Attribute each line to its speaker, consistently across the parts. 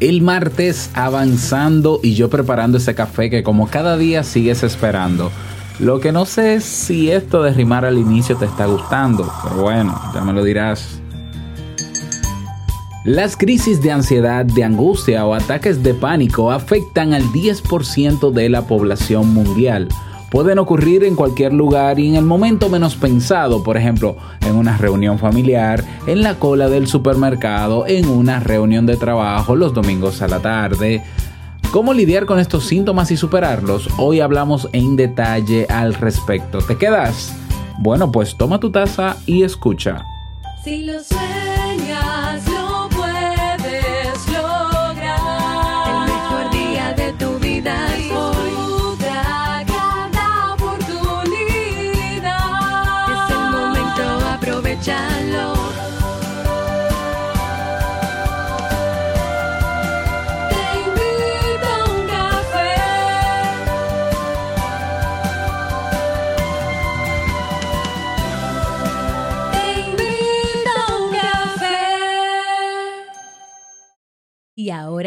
Speaker 1: el martes avanzando y yo preparando ese café que como cada día sigues esperando. Lo que no sé es si esto de rimar al inicio te está gustando, pero bueno, ya me lo dirás. Las crisis de ansiedad, de angustia o ataques de pánico afectan al 10% de la población mundial pueden ocurrir en cualquier lugar y en el momento menos pensado, por ejemplo, en una reunión familiar, en la cola del supermercado, en una reunión de trabajo los domingos a la tarde. ¿Cómo lidiar con estos síntomas y superarlos? Hoy hablamos en detalle al respecto. ¿Te quedas? Bueno, pues toma tu taza y escucha.
Speaker 2: Si lo sueñas,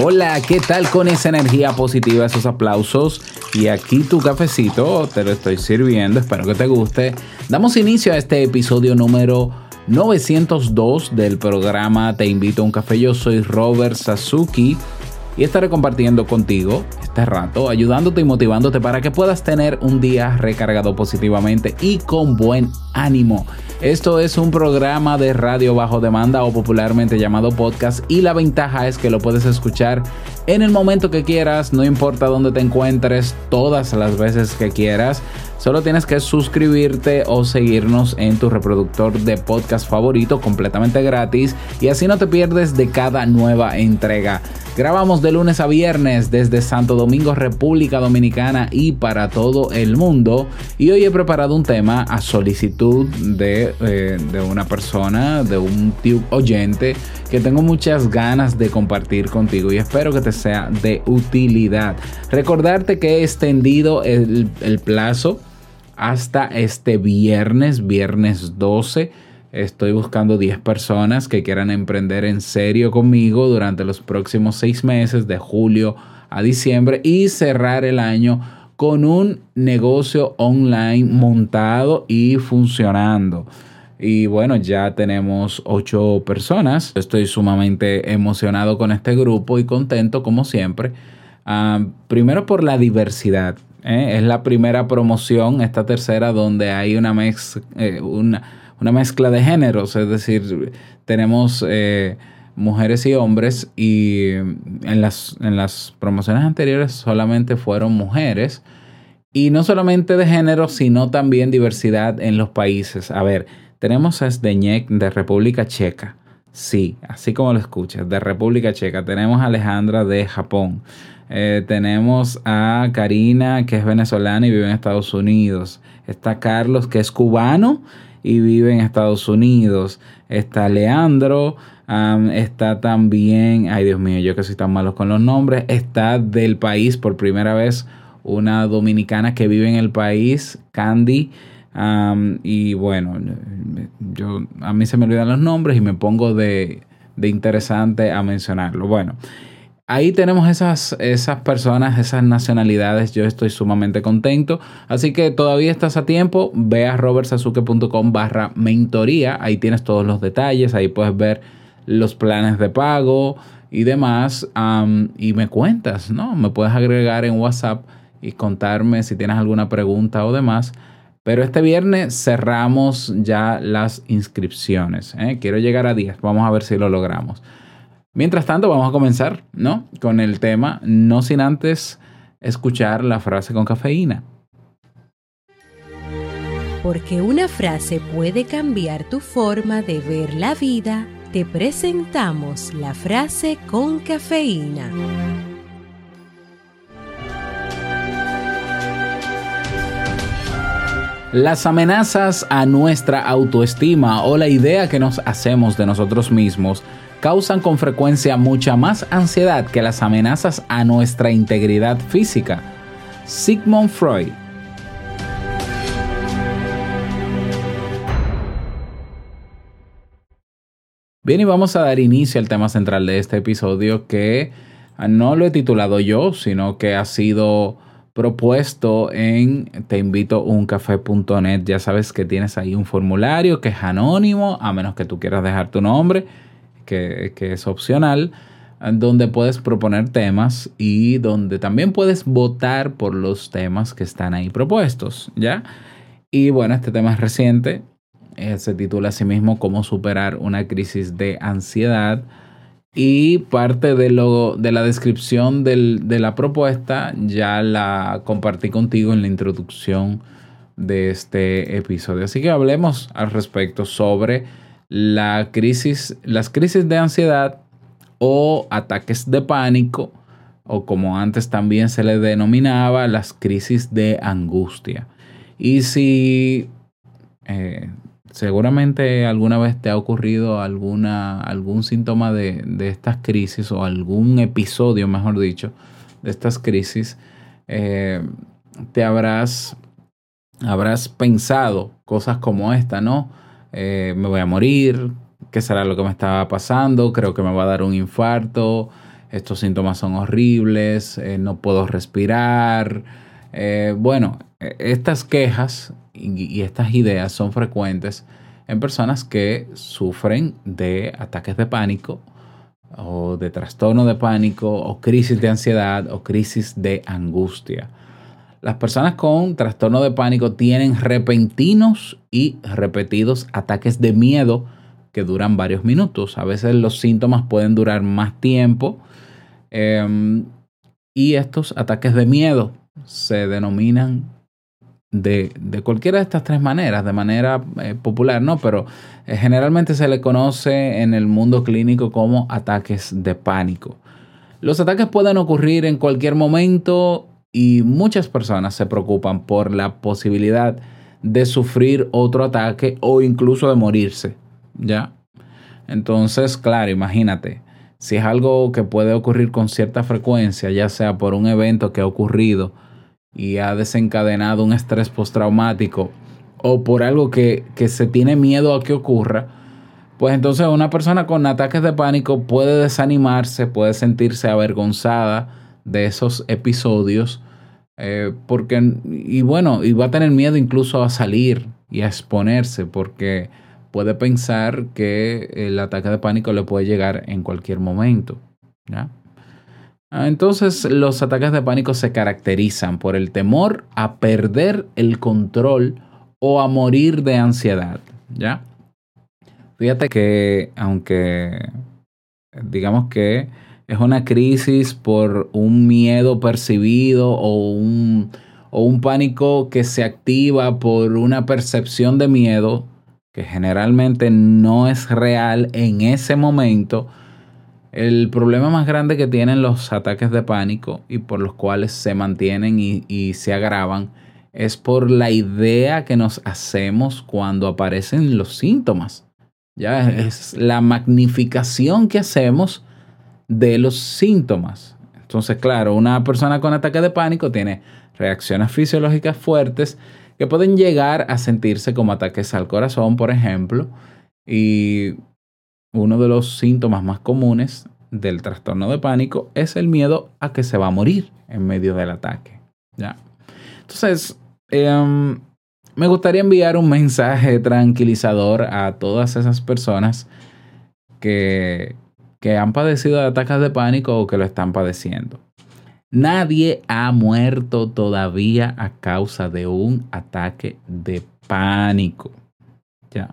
Speaker 1: Hola, ¿qué tal con esa energía positiva, esos aplausos? Y aquí tu cafecito, te lo estoy sirviendo, espero que te guste. Damos inicio a este episodio número 902 del programa Te invito a un café. Yo soy Robert Sasuki y estaré compartiendo contigo este rato, ayudándote y motivándote para que puedas tener un día recargado positivamente y con buen ánimo. Esto es un programa de radio bajo demanda o popularmente llamado podcast y la ventaja es que lo puedes escuchar en el momento que quieras, no importa dónde te encuentres, todas las veces que quieras. Solo tienes que suscribirte o seguirnos en tu reproductor de podcast favorito completamente gratis y así no te pierdes de cada nueva entrega. Grabamos de lunes a viernes desde Santo Domingo, República Dominicana y para todo el mundo. Y hoy he preparado un tema a solicitud de, eh, de una persona, de un tío oyente, que tengo muchas ganas de compartir contigo y espero que te sea de utilidad. Recordarte que he extendido el, el plazo hasta este viernes, viernes 12 Estoy buscando 10 personas que quieran emprender en serio conmigo durante los próximos 6 meses, de julio a diciembre, y cerrar el año con un negocio online montado y funcionando. Y bueno, ya tenemos 8 personas. Estoy sumamente emocionado con este grupo y contento como siempre. Uh, primero por la diversidad. ¿eh? Es la primera promoción, esta tercera, donde hay una, mez, eh, una una mezcla de géneros, es decir, tenemos eh, mujeres y hombres y en las, en las promociones anteriores solamente fueron mujeres. Y no solamente de género, sino también diversidad en los países. A ver, tenemos a Zdeněk de República Checa. Sí, así como lo escuchas, de República Checa. Tenemos a Alejandra de Japón. Eh, tenemos a Karina, que es venezolana y vive en Estados Unidos. Está Carlos, que es cubano y vive en Estados Unidos. Está Leandro, está también, ay Dios mío, yo que soy tan malo con los nombres, está del país por primera vez una dominicana que vive en el país, Candy. Y bueno, yo, a mí se me olvidan los nombres y me pongo de, de interesante a mencionarlo. Bueno, ahí tenemos esas, esas personas, esas nacionalidades. Yo estoy sumamente contento. Así que todavía estás a tiempo. Ve a robertsazuke.com barra mentoría. Ahí tienes todos los detalles. Ahí puedes ver los planes de pago y demás. Y me cuentas, ¿no? Me puedes agregar en WhatsApp y contarme si tienes alguna pregunta o demás. Pero este viernes cerramos ya las inscripciones. ¿eh? Quiero llegar a 10. Vamos a ver si lo logramos. Mientras tanto, vamos a comenzar, ¿no? Con el tema, no sin antes escuchar la frase con cafeína.
Speaker 3: Porque una frase puede cambiar tu forma de ver la vida, te presentamos la frase con cafeína.
Speaker 1: Las amenazas a nuestra autoestima o la idea que nos hacemos de nosotros mismos causan con frecuencia mucha más ansiedad que las amenazas a nuestra integridad física. Sigmund Freud. Bien, y vamos a dar inicio al tema central de este episodio que no lo he titulado yo, sino que ha sido propuesto en teinvitouncafé.net. Ya sabes que tienes ahí un formulario que es anónimo, a menos que tú quieras dejar tu nombre, que, es opcional, donde puedes proponer temas y donde también puedes votar por los temas que están ahí propuestos, ¿ya? Y bueno, este tema es reciente, eh, se titula así mismo Cómo superar una crisis de ansiedad. Y parte de, lo, de la descripción del- de la propuesta ya la compartí contigo en la introducción de este episodio. Así que hablemos al respecto sobre la crisis, las crisis de ansiedad o ataques de pánico, o como antes también se le denominaba, las crisis de angustia. Y si eh, seguramente alguna vez te ha ocurrido alguna, algún síntoma de, de estas crisis o algún episodio, mejor dicho, de estas crisis, eh, te habrás, habrás pensado cosas como esta, ¿no? Eh, me voy a morir, ¿qué será lo que me estaba pasando? Creo que me va a dar un infarto, estos síntomas son horribles, eh, no puedo respirar. Eh, bueno, eh, estas quejas y, y estas ideas son frecuentes en personas que sufren de ataques de pánico o de trastorno de pánico o crisis de ansiedad o crisis de angustia. Las personas con trastorno de pánico tienen repentinos y repetidos ataques de miedo que duran varios minutos. A veces los síntomas pueden durar más tiempo. eh, y estos ataques de miedo se denominan de, de cualquiera de estas tres maneras, de manera eh, popular, ¿no? Pero eh, generalmente se le conoce en el mundo clínico como ataques de pánico. Los ataques pueden ocurrir en cualquier momento y muchas personas se preocupan por la posibilidad de sufrir otro ataque o incluso de morirse, ¿ya? Entonces, claro, imagínate, si es algo que puede ocurrir con cierta frecuencia, ya sea por un evento que ha ocurrido y ha desencadenado un estrés postraumático o por algo que, que se tiene miedo a que ocurra, pues entonces una persona con ataques de pánico puede desanimarse, puede sentirse avergonzada de esos episodios, eh, porque, y bueno, y va a tener miedo incluso a salir y a exponerse, porque puede pensar que el ataque de pánico le puede llegar en cualquier momento. ¿ya? Ah, Entonces, los ataques de pánico se caracterizan por el temor a perder el control o a morir de ansiedad, ¿ya? Fíjate que aunque digamos que es una crisis por un miedo percibido o un, o un pánico que se activa por una percepción de miedo que generalmente no es real en ese momento, el problema más grande que tienen los ataques de pánico y por los cuales se mantienen y, y se agravan es por la idea que nos hacemos cuando aparecen los síntomas. Ya es la magnificación que hacemos de los síntomas. Entonces, claro, una persona con ataque de pánico tiene reacciones fisiológicas fuertes que pueden llegar a sentirse como ataques al corazón, por ejemplo, y uno de los síntomas más comunes del trastorno de pánico es el miedo a que se va a morir en medio del ataque. ¿ya? Entonces, eh, me gustaría enviar un mensaje tranquilizador a todas esas personas que, que han padecido de ataques de pánico o que lo están padeciendo. Nadie ha muerto todavía a causa de un ataque de pánico. Ya.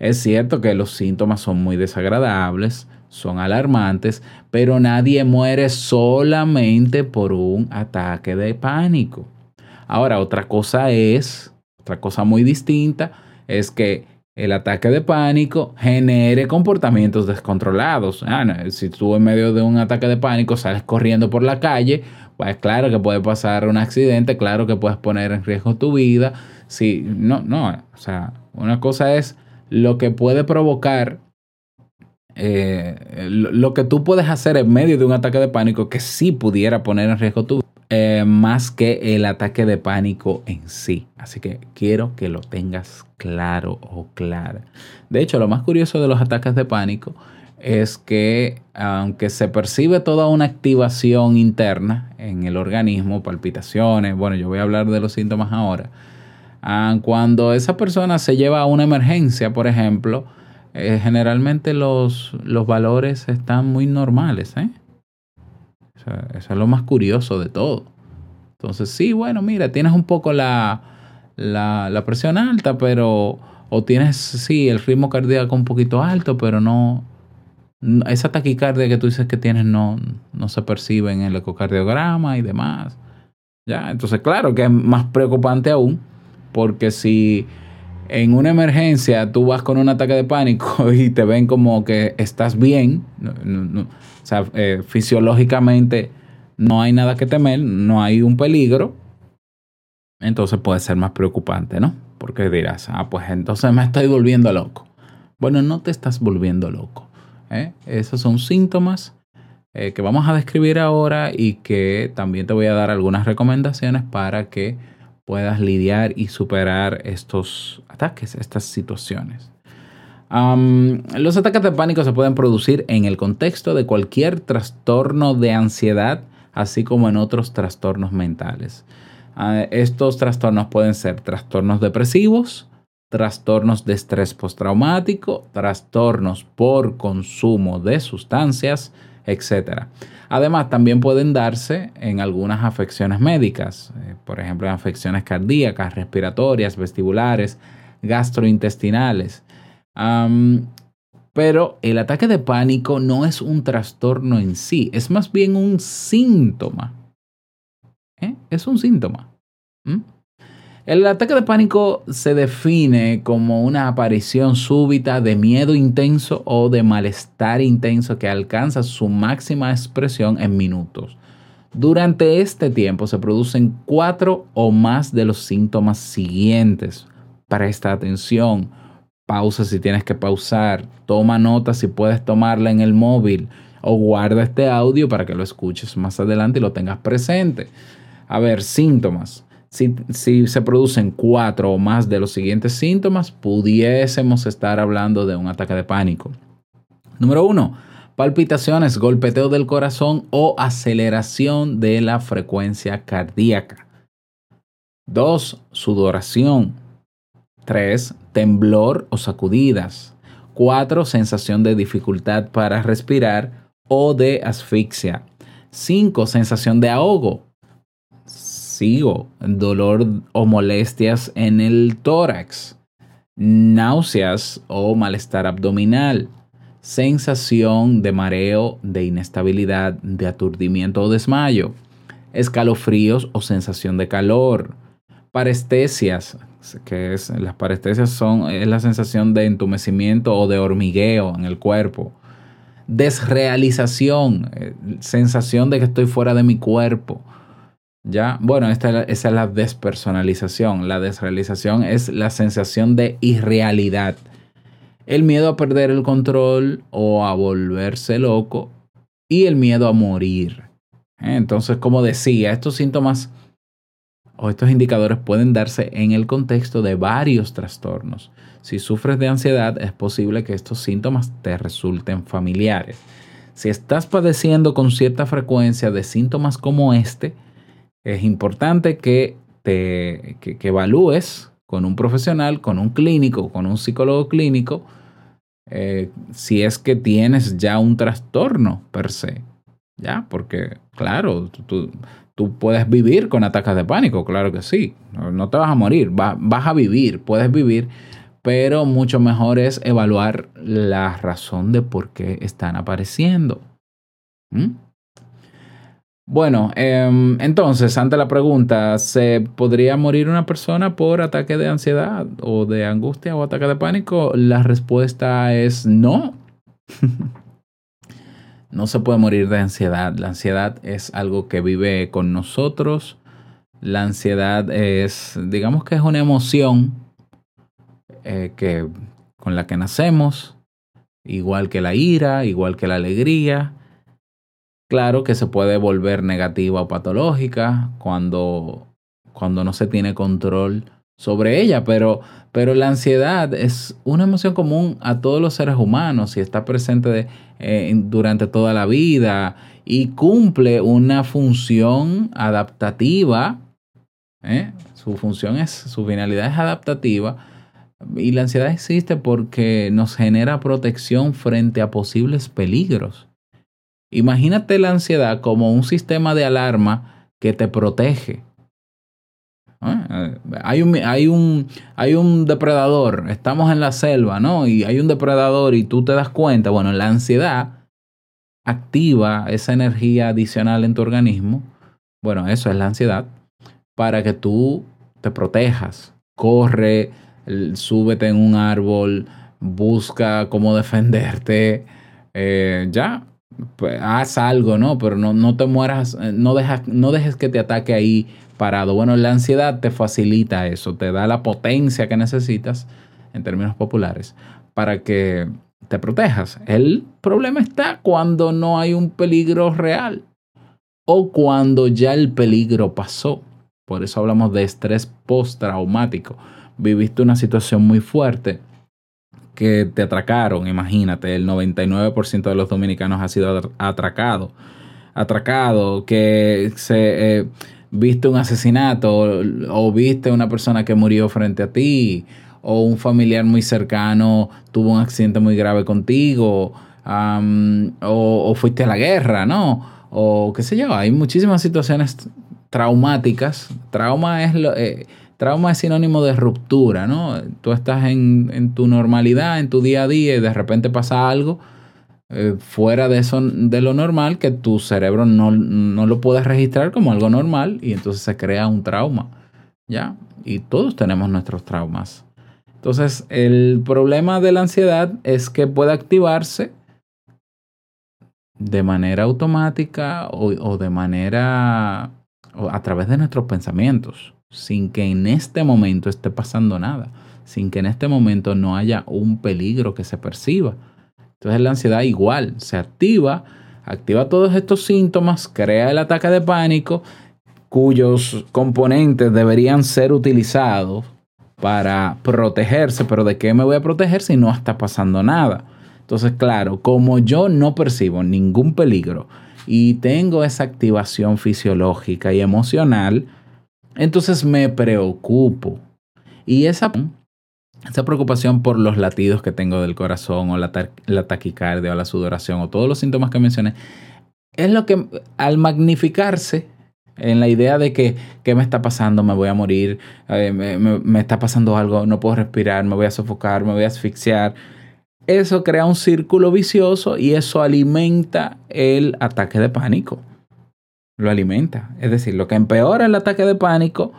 Speaker 1: Es cierto que los síntomas son muy desagradables, son alarmantes, pero nadie muere solamente por un ataque de pánico. Ahora, otra cosa es, otra cosa muy distinta, es que el ataque de pánico genere comportamientos descontrolados. Ah, si tú en medio de un ataque de pánico sales corriendo por la calle, Pues claro que puede pasar un accidente, claro que puedes poner en riesgo tu vida. Sí, no, no, o sea, una cosa es lo que puede provocar eh, lo que tú puedes hacer en medio de un ataque de pánico que sí pudiera poner en riesgo tu vida, eh, más que el ataque de pánico en sí. Así que quiero que lo tengas claro o clara. De hecho, lo más curioso de los ataques de pánico es que aunque se percibe toda una activación interna en el organismo, palpitaciones, bueno, yo voy a hablar de los síntomas ahora, ah, cuando esa persona se lleva a una emergencia, por ejemplo, eh, generalmente los, los valores están muy normales. ¿eh? Eso es lo más curioso de todo. Entonces, sí, bueno, mira, tienes un poco la, la, presión alta, pero... O tienes, sí, el ritmo cardíaco un poquito alto, pero no, esa taquicardia que tú dices que tienes no, no se percibe en el ecocardiograma y demás. Ya, entonces claro que es más preocupante aún, porque si en una emergencia tú vas con un ataque de pánico y te ven como que estás bien, no, no, sea, eh, fisiológicamente no hay nada que temer, no hay un peligro, entonces puede ser más preocupante, ¿no? Porque dirás, ah, pues entonces me estoy volviendo loco. Bueno, no te estás volviendo loco. ¿eh? Esos son síntomas eh, que vamos a describir ahora y que también te voy a dar algunas recomendaciones para que puedas lidiar y superar estos ataques, estas situaciones. Los ataques de pánico se pueden producir en el contexto de cualquier trastorno de ansiedad, así como en otros trastornos mentales. Uh, estos trastornos pueden ser trastornos depresivos, trastornos de estrés postraumático, trastornos por consumo de sustancias, etc. Además, también pueden darse en algunas afecciones médicas, eh, por ejemplo, en afecciones cardíacas, respiratorias, vestibulares, gastrointestinales. Pero el ataque de pánico no es un trastorno en sí, es más bien un síntoma. ¿Eh? Es un síntoma. ¿Mm? El ataque de pánico se define como una aparición súbita de miedo intenso o de malestar intenso que alcanza su máxima expresión en minutos. Durante este tiempo se producen cuatro o más de los síntomas siguientes. Presta atención, pausa si tienes que pausar, toma nota si puedes tomarla en el móvil o guarda este audio para que lo escuches más adelante y lo tengas presente. A ver, síntomas si, si, se producen cuatro o más de los siguientes síntomas, pudiésemos estar hablando de un ataque de pánico. Número uno, palpitaciones, golpeteo del corazón o aceleración de la frecuencia cardíaca. Dos, sudoración. Tres, temblor o sacudidas. Cuatro, sensación de dificultad para respirar o de asfixia. Cinco, sensación de ahogo. Sigo, dolor o molestias en el tórax, náuseas o malestar abdominal, sensación de mareo, de inestabilidad, de aturdimiento o desmayo, escalofríos o sensación de calor, parestesias, que es las parestesias son es la sensación de entumecimiento o de hormigueo en el cuerpo, desrealización, eh, sensación de que estoy fuera de mi cuerpo, ¿Ya? Bueno, esta, esa es la despersonalización. La desrealización es la sensación de irrealidad. El miedo a perder el control o a volverse loco y el miedo a morir. ¿Eh? Entonces, como decía, estos síntomas o estos indicadores pueden darse en el contexto de varios trastornos. Si sufres de ansiedad, es posible que estos síntomas te resulten familiares. Si estás padeciendo con cierta frecuencia de síntomas como este, es importante que te que, evalúes con un profesional, con un clínico, con un psicólogo clínico, eh, si es que tienes ya un trastorno per se. ¿Ya? Porque, claro, tú, tú puedes vivir con ataques de pánico, claro que sí. No, te vas a morir, va, vas a vivir, puedes vivir, pero mucho mejor es evaluar la razón de por qué están apareciendo. ¿Mm? Bueno, eh, entonces, ante la pregunta, ¿se podría morir una persona por ataque de ansiedad o de angustia o ataque de pánico? La respuesta es no. no se puede morir de ansiedad. La ansiedad es algo que vive con nosotros. La ansiedad es, digamos que es una emoción eh, que, con la que nacemos, igual que la ira, igual que la alegría. Claro que se puede volver negativa o patológica cuando, cuando no se tiene control sobre ella, pero, pero la ansiedad es una emoción común a todos los seres humanos y está presente eh, durante toda la vida y cumple una función adaptativa. ¿eh? Su función es, su finalidad es adaptativa y la ansiedad existe porque nos genera protección frente a posibles peligros. Imagínate la ansiedad como un sistema de alarma que te protege. ¿Eh? Hay, un, hay, un, hay un depredador, estamos en la selva, ¿no? Y hay un depredador y tú te das cuenta, bueno, la ansiedad activa esa energía adicional en tu organismo. Bueno, eso es la ansiedad, para que tú te protejas. Corre, súbete en un árbol, busca cómo defenderte, eh, ya, pues, haz algo, ¿no? Pero no, no te mueras, eh, no, no dejes que te ataque ahí parado. Bueno, la ansiedad te facilita eso, te da la potencia que necesitas, en términos populares, para que te protejas. El problema está cuando no hay un peligro real o cuando ya el peligro pasó. Por eso hablamos de estrés postraumático. Viviste una situación muy fuerte que te atracaron, imagínate, el 99% de los dominicanos ha sido atracado. Atracado, que se... Eh, viste un asesinato o, viste una persona que murió frente a ti o un familiar muy cercano tuvo un accidente muy grave contigo o, o, fuiste a la guerra, ¿no? O qué sé yo, hay muchísimas situaciones traumáticas. Trauma es, lo, eh, trauma es sinónimo de ruptura, ¿no? Tú estás en, en tu normalidad, en tu día a día y de repente pasa algo eh, fuera de eso de lo normal que tu cerebro no, no, lo puede registrar como algo normal y entonces se crea un trauma. ¿Ya? Y todos tenemos nuestros traumas. Entonces, el problema de la ansiedad es que puede activarse de manera automática o, o de manera o a través de nuestros pensamientos, sin que en este momento esté pasando nada, sin que en este momento no haya un peligro que se perciba. Entonces la ansiedad igual se activa, activa todos estos síntomas, crea el ataque de pánico, cuyos componentes deberían ser utilizados para protegerse, pero ¿de qué me voy a proteger si no está pasando nada? Entonces, claro, como yo no percibo ningún peligro y tengo esa activación fisiológica y emocional, entonces me preocupo. Y esa esa preocupación por los latidos que tengo del corazón o la, taquicardia o la sudoración o todos los síntomas que mencioné, es lo que al magnificarse en la idea de que qué me está pasando, me voy a morir, eh, me, me está pasando algo, no puedo respirar, me voy a sofocar, me voy a asfixiar, eso crea un círculo vicioso y eso alimenta el ataque de pánico. Lo alimenta. Es decir, lo que empeora el ataque de pánico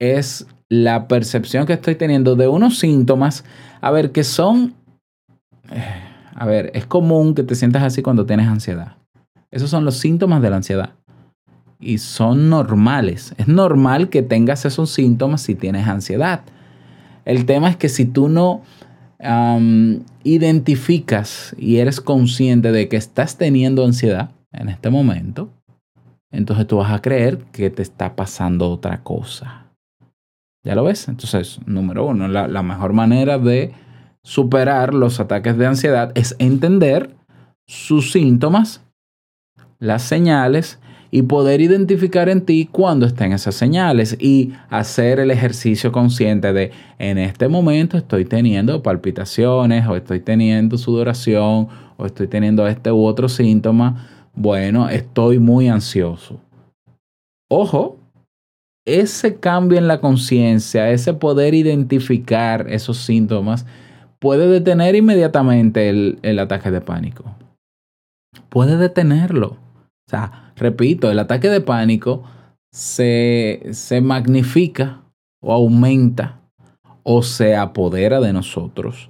Speaker 1: es la percepción que estoy teniendo de unos síntomas, a ver, que son, a ver, es común que te sientas así cuando tienes ansiedad. Esos son los síntomas de la ansiedad. Y son normales. Es normal que tengas esos síntomas si tienes ansiedad. El tema es que si tú no identificas y eres consciente de que estás teniendo ansiedad en este momento, entonces tú vas a creer que te está pasando otra cosa. ¿Ya lo ves? Entonces, número uno, la, la, mejor manera de superar los ataques de ansiedad es entender sus síntomas, las señales y poder identificar en ti cuándo estén esas señales y hacer el ejercicio consciente de en este momento estoy teniendo palpitaciones o estoy teniendo sudoración o estoy teniendo este u otro síntoma. Bueno, estoy muy ansioso. Ojo, ese cambio en la conciencia, ese poder identificar esos síntomas, puede detener inmediatamente el, el, ataque de pánico. Puede detenerlo. O sea, repito, el ataque de pánico se, se magnifica o aumenta o se apodera de nosotros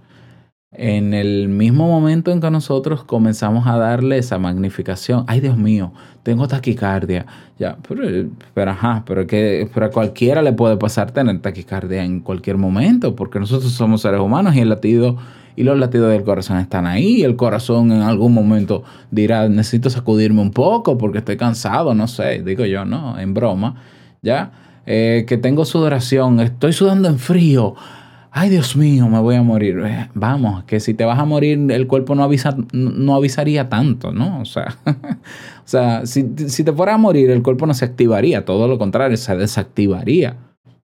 Speaker 1: en el mismo momento en que nosotros comenzamos a darle esa magnificación, ay Dios mío, tengo taquicardia, ya, pero, pero ajá, pero que a cualquiera le puede pasar tener taquicardia en cualquier momento, porque nosotros somos seres humanos y el latido y los latidos del corazón están ahí, el corazón en algún momento dirá, necesito sacudirme un poco porque estoy cansado, no sé, digo yo, no, en broma, ya, Eh, que tengo sudoración, estoy sudando en frío, ay Dios mío, me voy a morir. Eh, Vamos, que si te vas a morir, el cuerpo no, no avisaría tanto, ¿no? O sea, o sea si, si te fueras a morir, el cuerpo no se activaría, todo lo contrario, se desactivaría,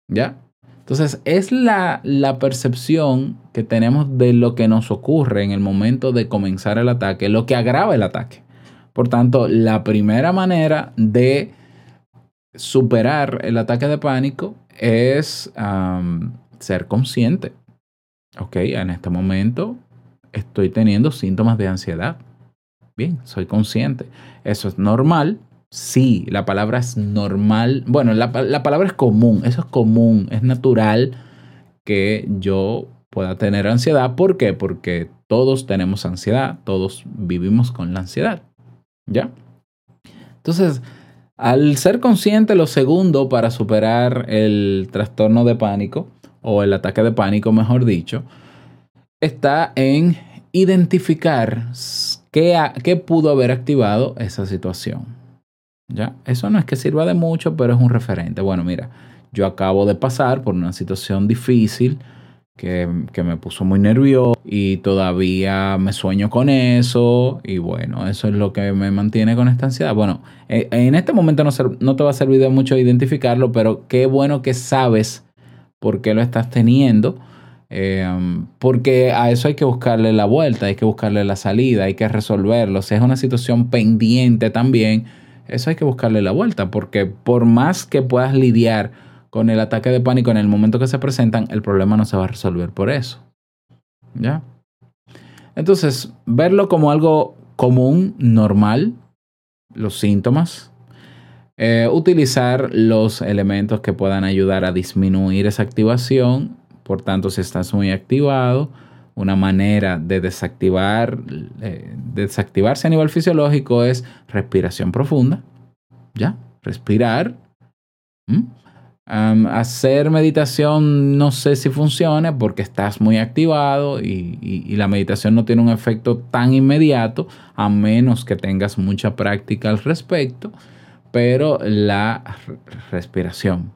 Speaker 1: ¿ya? Entonces, es la, la percepción que tenemos de lo que nos ocurre en el momento de comenzar el ataque, lo que agrava el ataque. Por tanto, la primera manera de superar el ataque de pánico es ser consciente. Ok, en este momento estoy teniendo síntomas de ansiedad. Bien, soy consciente. Eso es normal. Sí, la palabra es normal. Bueno, la, la palabra es común. Eso es común. Es natural que yo pueda tener ansiedad. ¿Por qué? Porque todos tenemos ansiedad. Todos vivimos con la ansiedad. ¿Ya? Entonces, al ser consciente, lo segundo para superar el trastorno de pánico, o el ataque de pánico, mejor dicho, está en identificar qué, pudo haber activado esa situación. ¿Ya? Eso no es que sirva de mucho, pero es un referente. Bueno, mira, yo acabo de pasar por una situación difícil que, que me puso muy nervioso y todavía me sueño con eso y bueno, eso es lo que me mantiene con esta ansiedad. Bueno, eh, en este momento no, no te va a servir de mucho identificarlo, pero qué bueno que sabes por qué lo estás teniendo. eh, porque a eso hay que buscarle la vuelta, hay que buscarle la salida, hay que resolverlo. Si es una situación pendiente también, eso hay que buscarle la vuelta, porque por más que puedas lidiar con el ataque de pánico en el momento que se presentan, el problema no se va a resolver por eso. ¿Ya? Entonces, verlo como algo común, normal, los síntomas, eh, utilizar los elementos que puedan ayudar a disminuir esa activación. Por tanto, si estás muy activado, una manera de desactivar, eh, desactivarse a nivel fisiológico es respiración profunda. ¿Ya? Respirar. ¿Mm? Hacer meditación no sé si funcione porque estás muy activado y la meditación no tiene un efecto tan inmediato a menos que tengas mucha práctica al respecto, pero la respiración.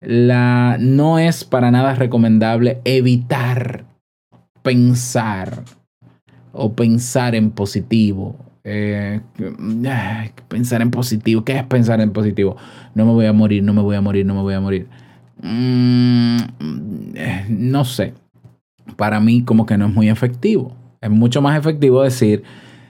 Speaker 1: La, no es para nada recomendable evitar pensar o pensar en positivo. Eh, pensar en positivo. ¿Qué es pensar en positivo? No me voy a morir, no me voy a morir, no me voy a morir. Mm, no sé. Para mí como que no es muy efectivo. Es mucho más efectivo decir,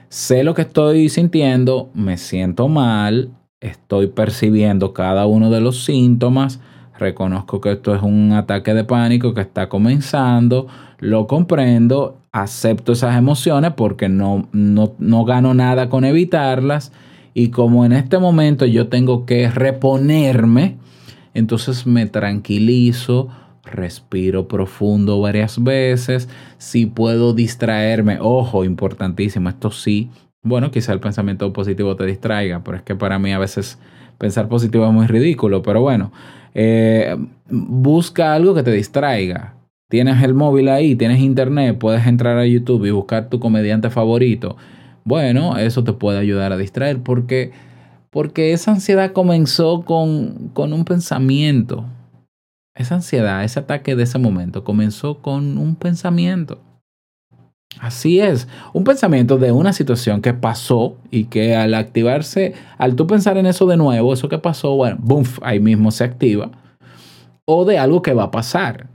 Speaker 1: sé lo que estoy sintiendo, me siento mal, estoy percibiendo cada uno de los síntomas, reconozco que esto es un ataque de pánico que está comenzando, lo comprendo, acepto esas emociones porque no, no, no gano nada con evitarlas y como en este momento yo tengo que reponerme, entonces me tranquilizo, respiro profundo varias veces, si puedo distraerme, ojo, importantísimo, esto sí, bueno, quizá el pensamiento positivo te distraiga, pero es que para mí a veces pensar positivo es muy ridículo, pero bueno, eh, busca algo que te distraiga. Tienes el móvil ahí, tienes internet, puedes entrar a YouTube y buscar tu comediante favorito. Bueno, eso te puede ayudar a distraer porque, porque esa ansiedad comenzó con, con un pensamiento. Esa ansiedad, ese ataque de ese momento comenzó con un pensamiento. Así es, un pensamiento de una situación que pasó y que al activarse, al tú pensar en eso de nuevo, eso que pasó, bueno, boom, ahí mismo se activa. O de algo que va a pasar.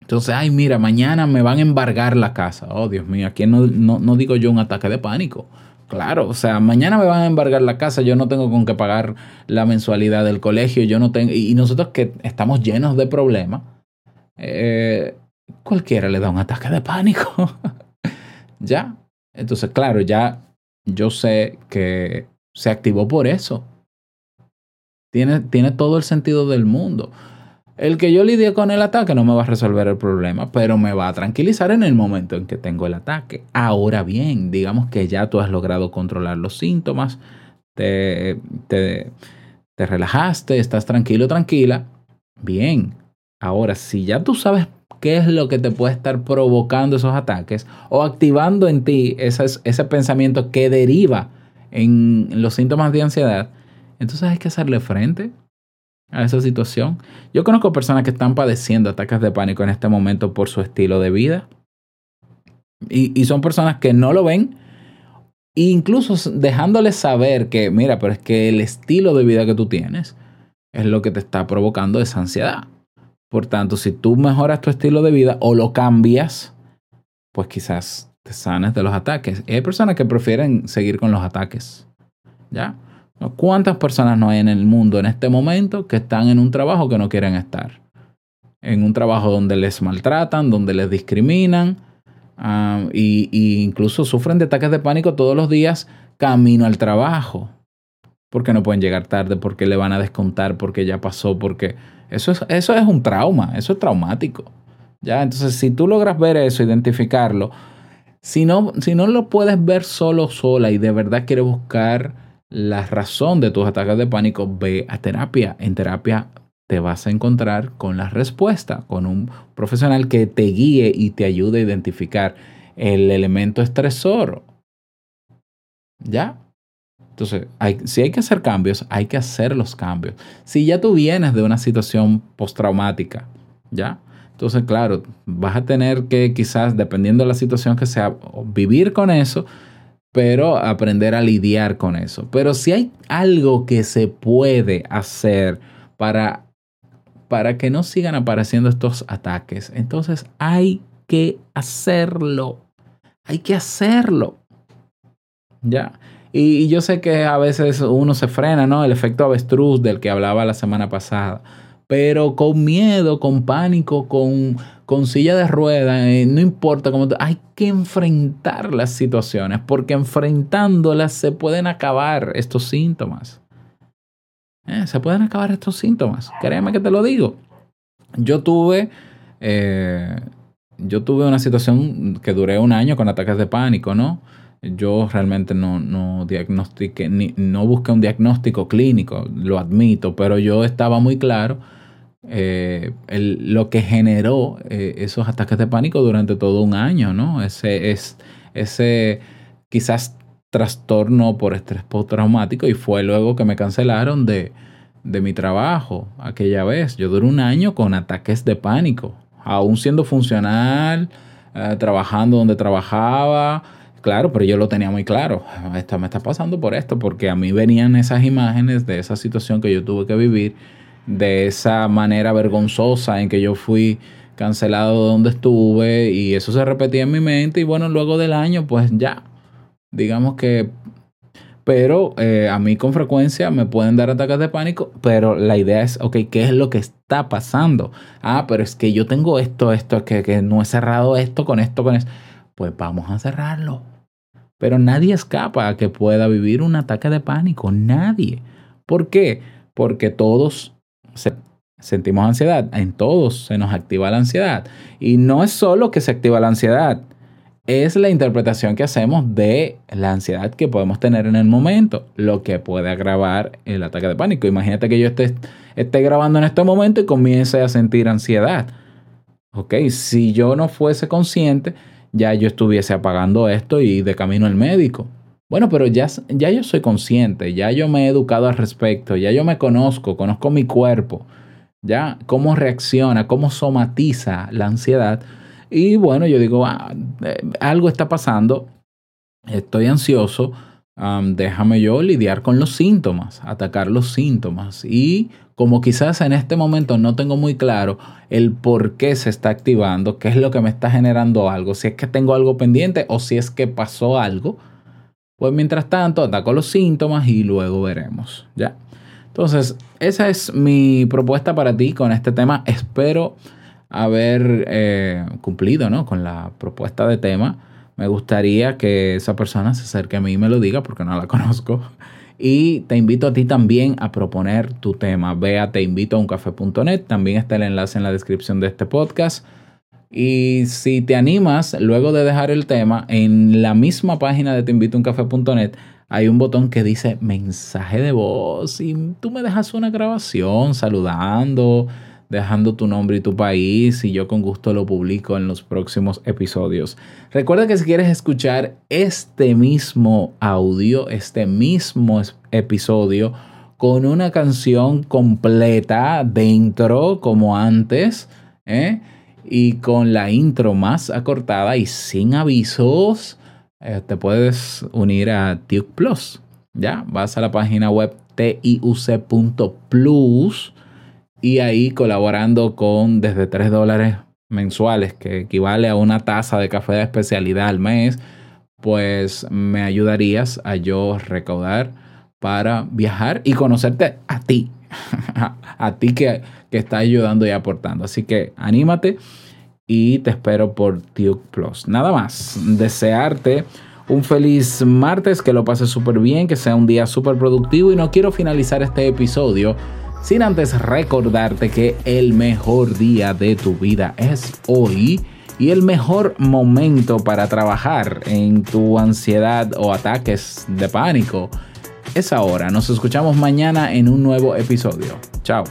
Speaker 1: Entonces, ay, mira, mañana me van a embargar la casa. Oh, Dios mío, aquí no, no, no digo yo un ataque de pánico. Claro, o sea, mañana me van a embargar la casa, yo no tengo con qué pagar la mensualidad del colegio, yo no tengo, y nosotros que estamos llenos de problemas, eh, cualquiera le da un ataque de pánico. ya. Entonces, claro, ya yo sé que se activó por eso. Tiene, tiene todo el sentido del mundo. El que yo lidie con el ataque no me va a resolver el problema, pero me va a tranquilizar en el momento en que tengo el ataque. Ahora bien, digamos que ya tú has logrado controlar los síntomas, te, te, te relajaste, estás tranquilo, tranquila. Bien, ahora si ya tú sabes qué es lo que te puede estar provocando esos ataques o activando en ti ese, ese pensamiento que deriva en los síntomas de ansiedad, entonces hay que hacerle frente a esa situación. Yo conozco personas que están padeciendo ataques de pánico en este momento por su estilo de vida. Y, y son personas que no lo ven, incluso dejándoles saber que, mira, pero es que el estilo de vida que tú tienes es lo que te está provocando esa ansiedad. Por tanto, si tú mejoras tu estilo de vida o lo cambias, pues quizás te sanes de los ataques. Hay personas que prefieren seguir con los ataques. ¿Ya? ¿Cuántas personas no hay en el mundo en este momento que están en un trabajo que no quieren estar? En un trabajo donde les maltratan, donde les discriminan uh, y, y incluso sufren de ataques de pánico todos los días camino al trabajo. Porque no pueden llegar tarde, porque le van a descontar, porque ya pasó, porque eso es, eso es un trauma, eso es traumático. ¿Ya? Entonces, si tú logras ver eso, identificarlo, si no, si no lo puedes ver solo, sola y de verdad quieres buscar la razón de tus ataques de pánico, ve a terapia. En terapia te vas a encontrar con la respuesta, con un profesional que te guíe y te ayude a identificar el elemento estresor. ¿Ya? Entonces, si hay que hacer cambios, hay que hacer los cambios. Si ya tú vienes de una situación postraumática, ¿ya? Entonces, claro, vas a tener que quizás, dependiendo de la situación que sea, vivir con eso, pero aprender a lidiar con eso. Pero si hay algo que se puede hacer para, para que no sigan apareciendo estos ataques, entonces hay que hacerlo. Hay que hacerlo. Ya. Y, yo sé que a veces uno se frena, ¿no? El efecto avestruz del que hablaba la semana pasada. Pero con miedo, con pánico, con, silla de ruedas, eh, no importa cómo... Hay que enfrentar las situaciones porque enfrentándolas se pueden acabar estos síntomas. Eh, se pueden acabar estos síntomas. Créeme que te lo digo. Yo tuve... Eh, yo tuve una situación que duré un año con ataques de pánico, ¿no? Yo realmente no, no diagnostiqué, ni, no busqué un diagnóstico clínico, lo admito, pero yo estaba muy claro eh, el, lo que generó eh, esos ataques de pánico durante todo un año, ¿no? Ese, es, ese quizás trastorno por estrés postraumático y fue luego que me cancelaron de, de mi trabajo aquella vez. Yo duré un año con ataques de pánico, aún siendo funcional, eh, trabajando donde trabajaba, Claro, pero yo lo tenía muy claro. Esto me está pasando por esto, porque a mí venían esas imágenes de esa situación que yo tuve que vivir, de esa manera vergonzosa en que yo fui cancelado de donde estuve y eso se repetía en mi mente y bueno, luego del año pues ya, digamos que... Pero eh, a mí con frecuencia me pueden dar ataques de pánico, pero la idea es, ok, ¿qué es lo que está pasando? Ah, pero es que yo tengo esto, esto, es que, que no he cerrado esto con esto, con esto. Pues vamos a cerrarlo pero nadie escapa a que pueda vivir un ataque de pánico. Nadie. ¿Por qué? Porque todos sentimos ansiedad. En todos se nos activa la ansiedad. Y no es solo que se activa la ansiedad. Es la interpretación que hacemos de la ansiedad que podemos tener en el momento, lo que puede agravar el ataque de pánico. Imagínate que yo esté, esté grabando en este momento y comience a sentir ansiedad. Ok, si yo no fuese consciente, ya yo estuviese apagando esto y de camino al médico. Bueno, pero ya, ya yo soy consciente, ya yo me he educado al respecto, ya yo me conozco, conozco mi cuerpo, ya cómo reacciona, cómo somatiza la ansiedad. Y bueno, yo digo, ah, eh, algo está pasando, estoy ansioso, déjame yo lidiar con los síntomas, atacar los síntomas. Y como quizás en este momento no tengo muy claro el por qué se está activando, qué es lo que me está generando algo, si es que tengo algo pendiente o si es que pasó algo, pues mientras tanto ataco los síntomas y luego veremos, ¿ya? Entonces, esa es mi propuesta para ti con este tema. Espero haber eh, cumplido ¿no? con la propuesta de tema me gustaría que esa persona se acerque a mí y me lo diga porque no la conozco. Y te invito a ti también a proponer tu tema. Ve a teinvitoauncafe.net. También está el enlace en la descripción de este podcast. Y si te animas, luego de dejar el tema, en la misma página de teinvitoauncafe.net hay un botón que dice mensaje de voz y tú me dejas una grabación saludando, dejando tu nombre y tu país y yo con gusto lo publico en los próximos episodios. Recuerda que si quieres escuchar este mismo audio, este mismo episodio con una canción completa dentro como antes, ¿eh? y con la intro más acortada y sin avisos, eh, te puedes unir a Tuke Plus. Ya, vas a la página web tiuc.plus y ahí colaborando con desde 3 dólares mensuales, que equivale a una taza de café de especialidad al mes, pues me ayudarías a yo recaudar para viajar y conocerte a ti, a ti que, que está ayudando y aportando. Así que anímate y te espero por Tuke Plus. Nada más, desearte un feliz martes, que lo pases súper bien, que sea un día súper productivo y no quiero finalizar este episodio sin antes recordarte que el mejor día de tu vida es hoy y el mejor momento para trabajar en tu ansiedad o ataques de pánico es ahora. Nos escuchamos mañana en un nuevo episodio. Chao.